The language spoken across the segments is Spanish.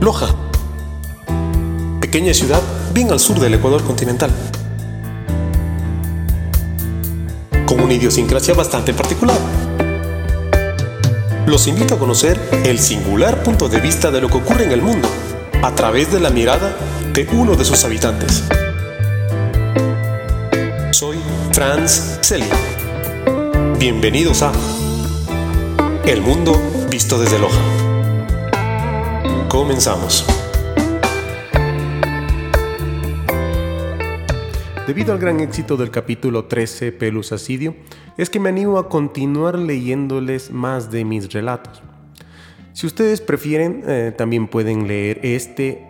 Loja, pequeña ciudad bien al sur del Ecuador continental, con una idiosincrasia bastante particular. Los invito a conocer el singular punto de vista de lo que ocurre en el mundo a través de la mirada de uno de sus habitantes. Soy Franz Selly. Bienvenidos a El Mundo Visto desde Loja. Comenzamos. Debido al gran éxito del capítulo 13, Pelus Asidio, es que me animo a continuar leyéndoles más de mis relatos. Si ustedes prefieren, eh, también pueden leer este,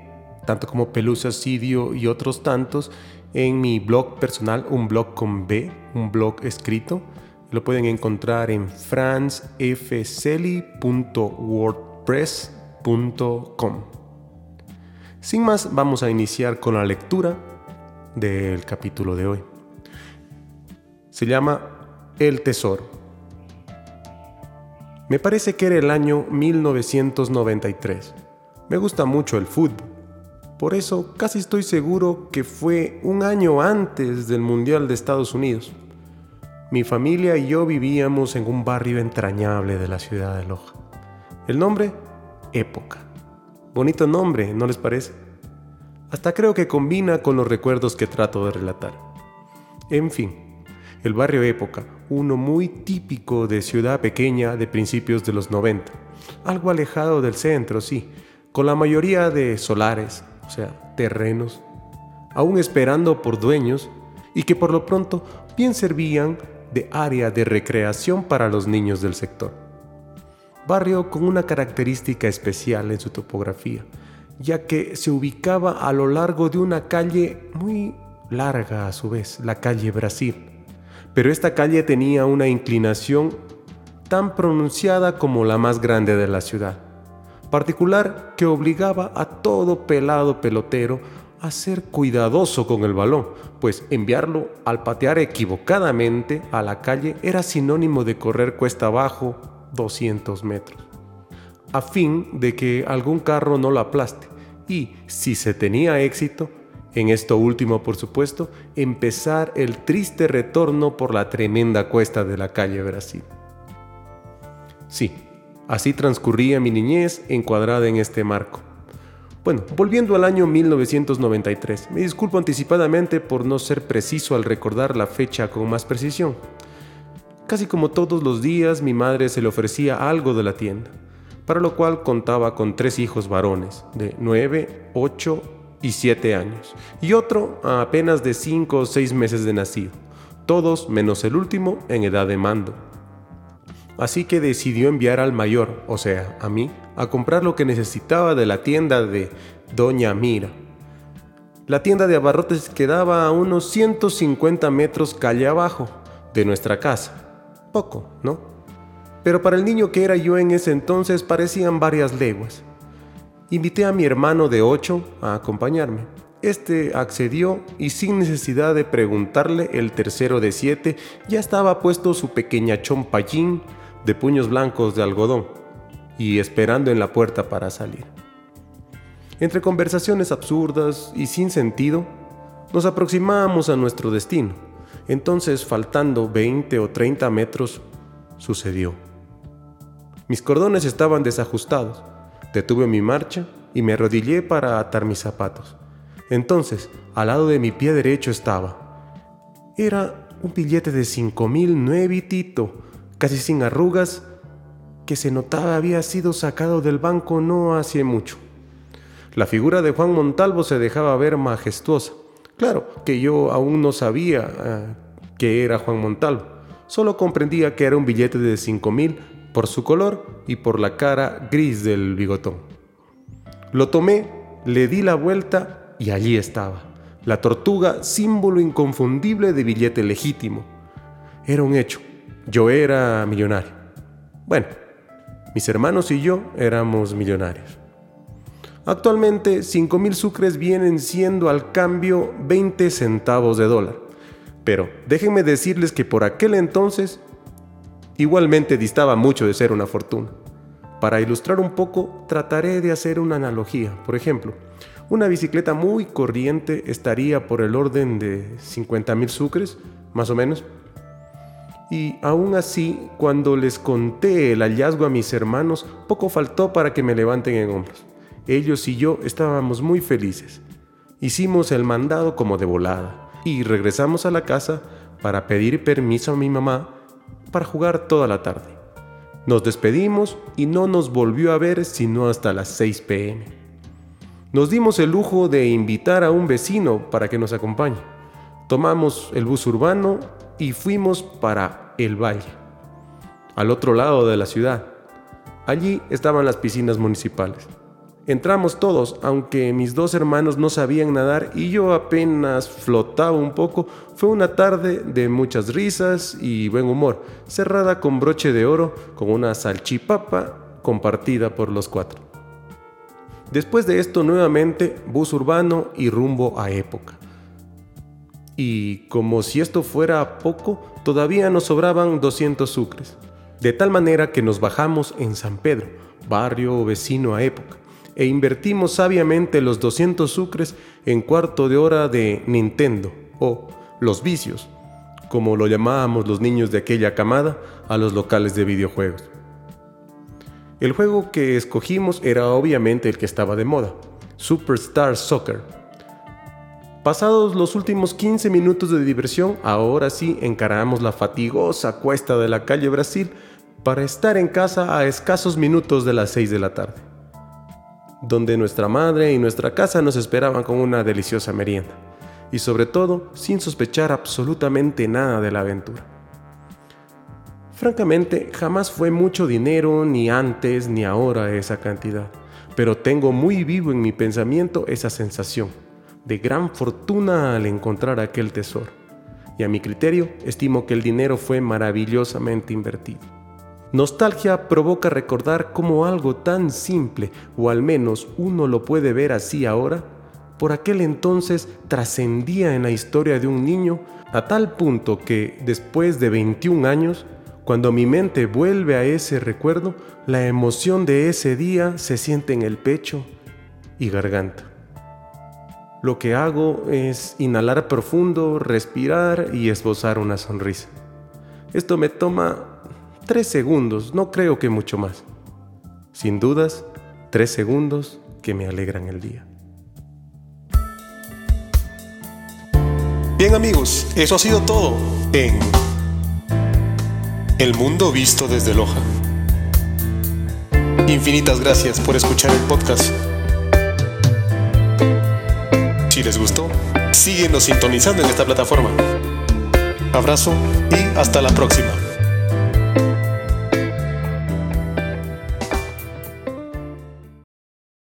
tanto como Pelus Asidio y otros tantos, en mi blog personal, un blog con B, un blog escrito. Lo pueden encontrar en franzfceli.wordpress.com sin más, vamos a iniciar con la lectura del capítulo de hoy. Se llama El Tesoro. Me parece que era el año 1993. Me gusta mucho el fútbol. Por eso casi estoy seguro que fue un año antes del Mundial de Estados Unidos. Mi familia y yo vivíamos en un barrio entrañable de la ciudad de Loja. El nombre época. Bonito nombre, ¿no les parece? Hasta creo que combina con los recuerdos que trato de relatar. En fin, el barrio época, uno muy típico de ciudad pequeña de principios de los 90, algo alejado del centro, sí, con la mayoría de solares, o sea, terrenos, aún esperando por dueños y que por lo pronto bien servían de área de recreación para los niños del sector barrio con una característica especial en su topografía, ya que se ubicaba a lo largo de una calle muy larga a su vez, la calle Brasil. Pero esta calle tenía una inclinación tan pronunciada como la más grande de la ciudad, particular que obligaba a todo pelado pelotero a ser cuidadoso con el balón, pues enviarlo al patear equivocadamente a la calle era sinónimo de correr cuesta abajo 200 metros, a fin de que algún carro no lo aplaste y, si se tenía éxito, en esto último por supuesto, empezar el triste retorno por la tremenda cuesta de la calle Brasil. Sí, así transcurría mi niñez encuadrada en este marco. Bueno, volviendo al año 1993, me disculpo anticipadamente por no ser preciso al recordar la fecha con más precisión. Casi como todos los días mi madre se le ofrecía algo de la tienda, para lo cual contaba con tres hijos varones de 9, 8 y 7 años, y otro a apenas de 5 o 6 meses de nacido, todos menos el último en edad de mando. Así que decidió enviar al mayor, o sea, a mí, a comprar lo que necesitaba de la tienda de Doña Mira. La tienda de abarrotes quedaba a unos 150 metros calle abajo de nuestra casa poco, ¿no? Pero para el niño que era yo en ese entonces parecían varias leguas. Invité a mi hermano de ocho a acompañarme. Este accedió y sin necesidad de preguntarle, el tercero de siete ya estaba puesto su pequeña chompallín de puños blancos de algodón y esperando en la puerta para salir. Entre conversaciones absurdas y sin sentido, nos aproximábamos a nuestro destino entonces, faltando 20 o 30 metros, sucedió. Mis cordones estaban desajustados. Detuve mi marcha y me arrodillé para atar mis zapatos. Entonces, al lado de mi pie derecho estaba. Era un billete de cinco mil nuevitito, casi sin arrugas, que se notaba había sido sacado del banco no hace mucho. La figura de Juan Montalvo se dejaba ver majestuosa. Claro que yo aún no sabía ah, que era Juan Montalvo, solo comprendía que era un billete de cinco mil por su color y por la cara gris del bigotón. Lo tomé, le di la vuelta y allí estaba, la tortuga, símbolo inconfundible de billete legítimo. Era un hecho, yo era millonario. Bueno, mis hermanos y yo éramos millonarios. Actualmente 5.000 sucres vienen siendo al cambio 20 centavos de dólar. Pero déjenme decirles que por aquel entonces igualmente distaba mucho de ser una fortuna. Para ilustrar un poco, trataré de hacer una analogía. Por ejemplo, una bicicleta muy corriente estaría por el orden de 50.000 sucres, más o menos. Y aún así, cuando les conté el hallazgo a mis hermanos, poco faltó para que me levanten en hombros. Ellos y yo estábamos muy felices. Hicimos el mandado como de volada y regresamos a la casa para pedir permiso a mi mamá para jugar toda la tarde. Nos despedimos y no nos volvió a ver sino hasta las 6 pm. Nos dimos el lujo de invitar a un vecino para que nos acompañe. Tomamos el bus urbano y fuimos para el valle, al otro lado de la ciudad. Allí estaban las piscinas municipales. Entramos todos, aunque mis dos hermanos no sabían nadar y yo apenas flotaba un poco. Fue una tarde de muchas risas y buen humor, cerrada con broche de oro, con una salchipapa compartida por los cuatro. Después de esto nuevamente bus urbano y rumbo a época. Y como si esto fuera poco, todavía nos sobraban 200 sucres. De tal manera que nos bajamos en San Pedro, barrio vecino a época e invertimos sabiamente los 200 sucres en cuarto de hora de Nintendo o los vicios, como lo llamábamos los niños de aquella camada a los locales de videojuegos. El juego que escogimos era obviamente el que estaba de moda, Superstar Soccer. Pasados los últimos 15 minutos de diversión, ahora sí encaramos la fatigosa cuesta de la calle Brasil para estar en casa a escasos minutos de las 6 de la tarde donde nuestra madre y nuestra casa nos esperaban con una deliciosa merienda, y sobre todo sin sospechar absolutamente nada de la aventura. Francamente, jamás fue mucho dinero, ni antes ni ahora esa cantidad, pero tengo muy vivo en mi pensamiento esa sensación de gran fortuna al encontrar aquel tesoro, y a mi criterio estimo que el dinero fue maravillosamente invertido. Nostalgia provoca recordar cómo algo tan simple, o al menos uno lo puede ver así ahora, por aquel entonces trascendía en la historia de un niño a tal punto que después de 21 años, cuando mi mente vuelve a ese recuerdo, la emoción de ese día se siente en el pecho y garganta. Lo que hago es inhalar profundo, respirar y esbozar una sonrisa. Esto me toma tres segundos, no creo que mucho más. Sin dudas, tres segundos que me alegran el día. Bien amigos, eso ha sido todo en El Mundo Visto desde Loja. Infinitas gracias por escuchar el podcast. Si les gustó, síguenos sintonizando en esta plataforma. Abrazo y hasta la próxima.